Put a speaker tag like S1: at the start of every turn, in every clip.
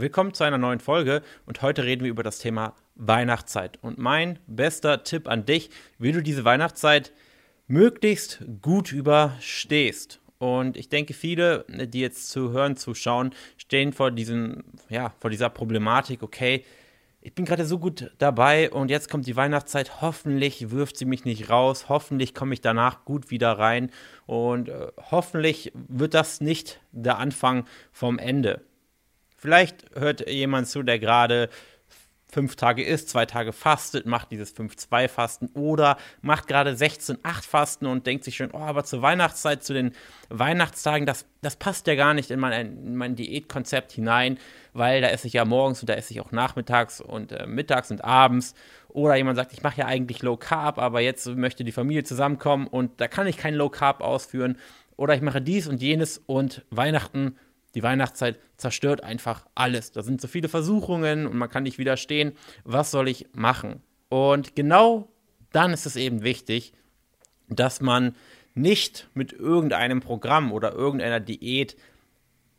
S1: willkommen zu einer neuen Folge und heute reden wir über das Thema Weihnachtszeit. Und mein bester Tipp an dich, wie du diese Weihnachtszeit möglichst gut überstehst. Und ich denke, viele, die jetzt zuhören, zuschauen, stehen vor diesem, ja, vor dieser Problematik, okay, ich bin gerade so gut dabei und jetzt kommt die Weihnachtszeit. Hoffentlich wirft sie mich nicht raus. Hoffentlich komme ich danach gut wieder rein. Und äh, hoffentlich wird das nicht der Anfang vom Ende. Vielleicht hört jemand zu, der gerade fünf Tage isst, zwei Tage fastet, macht dieses 5-2-Fasten oder macht gerade 16-8-Fasten und denkt sich schon, oh, aber zur Weihnachtszeit, zu den Weihnachtstagen, das, das passt ja gar nicht in mein, in mein Diätkonzept hinein, weil da esse ich ja morgens und da esse ich auch nachmittags und äh, mittags und abends. Oder jemand sagt, ich mache ja eigentlich Low Carb, aber jetzt möchte die Familie zusammenkommen und da kann ich kein Low Carb ausführen. Oder ich mache dies und jenes und Weihnachten die Weihnachtszeit zerstört einfach alles. Da sind so viele Versuchungen und man kann nicht widerstehen. Was soll ich machen? Und genau dann ist es eben wichtig, dass man nicht mit irgendeinem Programm oder irgendeiner Diät,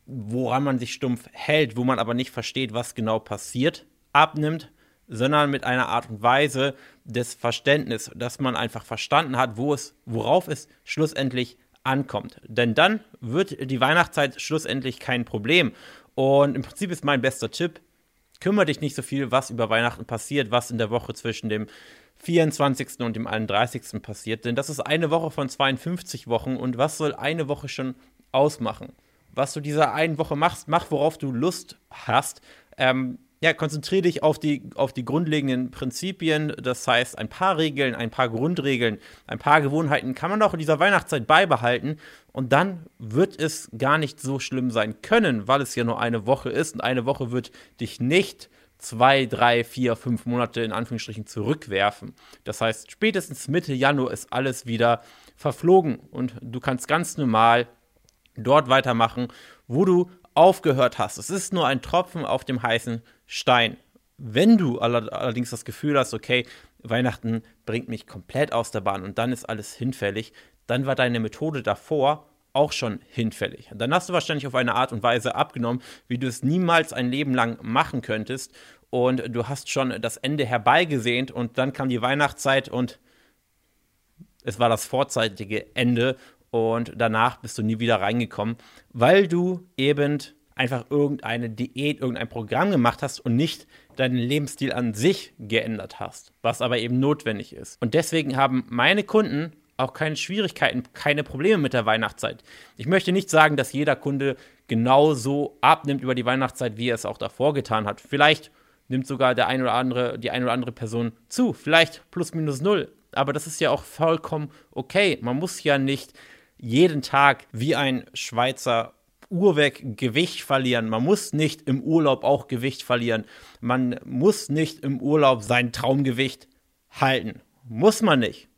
S1: woran man sich stumpf hält, wo man aber nicht versteht, was genau passiert, abnimmt, sondern mit einer Art und Weise des Verständnisses, dass man einfach verstanden hat, wo es, worauf es schlussendlich ankommt. Denn dann wird die Weihnachtszeit schlussendlich kein Problem. Und im Prinzip ist mein bester Tipp, kümmere dich nicht so viel, was über Weihnachten passiert, was in der Woche zwischen dem 24. und dem 31. passiert. Denn das ist eine Woche von 52 Wochen. Und was soll eine Woche schon ausmachen? Was du dieser einen Woche machst, mach, worauf du Lust hast. Ähm, ja, konzentriere dich auf die, auf die grundlegenden Prinzipien. Das heißt, ein paar Regeln, ein paar Grundregeln, ein paar Gewohnheiten kann man auch in dieser Weihnachtszeit beibehalten. Und dann wird es gar nicht so schlimm sein können, weil es ja nur eine Woche ist. Und eine Woche wird dich nicht zwei, drei, vier, fünf Monate in Anführungsstrichen zurückwerfen. Das heißt, spätestens Mitte Januar ist alles wieder verflogen und du kannst ganz normal dort weitermachen, wo du aufgehört hast. Es ist nur ein Tropfen auf dem heißen Stein. Wenn du allerdings das Gefühl hast, okay, Weihnachten bringt mich komplett aus der Bahn und dann ist alles hinfällig, dann war deine Methode davor auch schon hinfällig. Dann hast du wahrscheinlich auf eine Art und Weise abgenommen, wie du es niemals ein Leben lang machen könntest und du hast schon das Ende herbeigesehnt und dann kam die Weihnachtszeit und es war das vorzeitige Ende und danach bist du nie wieder reingekommen, weil du eben einfach irgendeine Diät, irgendein Programm gemacht hast und nicht deinen Lebensstil an sich geändert hast, was aber eben notwendig ist. Und deswegen haben meine Kunden auch keine Schwierigkeiten, keine Probleme mit der Weihnachtszeit. Ich möchte nicht sagen, dass jeder Kunde genauso abnimmt über die Weihnachtszeit, wie er es auch davor getan hat. Vielleicht nimmt sogar der ein oder andere, die eine oder andere Person zu, vielleicht plus minus null. Aber das ist ja auch vollkommen okay. Man muss ja nicht jeden Tag wie ein Schweizer Uhrweg Gewicht verlieren. Man muss nicht im Urlaub auch Gewicht verlieren. Man muss nicht im Urlaub sein Traumgewicht halten. Muss man nicht.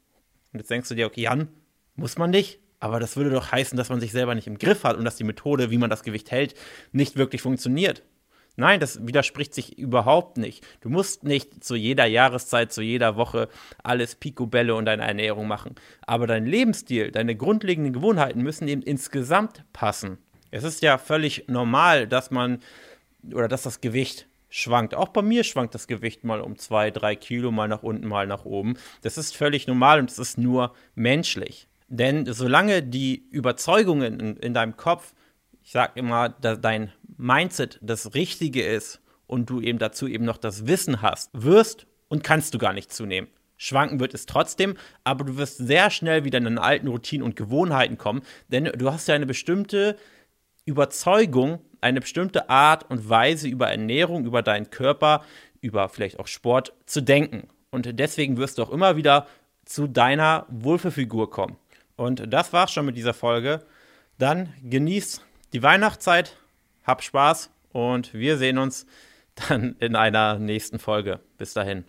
S1: Und jetzt denkst du dir, okay, Jan, muss man nicht? Aber das würde doch heißen, dass man sich selber nicht im Griff hat und dass die Methode, wie man das Gewicht hält, nicht wirklich funktioniert. Nein, das widerspricht sich überhaupt nicht. Du musst nicht zu jeder Jahreszeit, zu jeder Woche alles Picobello und deine Ernährung machen. Aber dein Lebensstil, deine grundlegenden Gewohnheiten müssen eben insgesamt passen. Es ist ja völlig normal, dass man oder dass das Gewicht schwankt. Auch bei mir schwankt das Gewicht mal um zwei, drei Kilo, mal nach unten, mal nach oben. Das ist völlig normal und es ist nur menschlich. Denn solange die Überzeugungen in, in deinem Kopf, ich sage immer, dass dein Mindset das Richtige ist und du eben dazu eben noch das Wissen hast, wirst und kannst du gar nicht zunehmen. Schwanken wird es trotzdem, aber du wirst sehr schnell wieder in deine alten Routinen und Gewohnheiten kommen, denn du hast ja eine bestimmte Überzeugung, eine bestimmte Art und Weise über Ernährung, über deinen Körper, über vielleicht auch Sport zu denken. Und deswegen wirst du auch immer wieder zu deiner Wohlfühlfigur kommen. Und das war's schon mit dieser Folge. Dann genieß die Weihnachtszeit, hab Spaß und wir sehen uns dann in einer nächsten Folge. Bis dahin.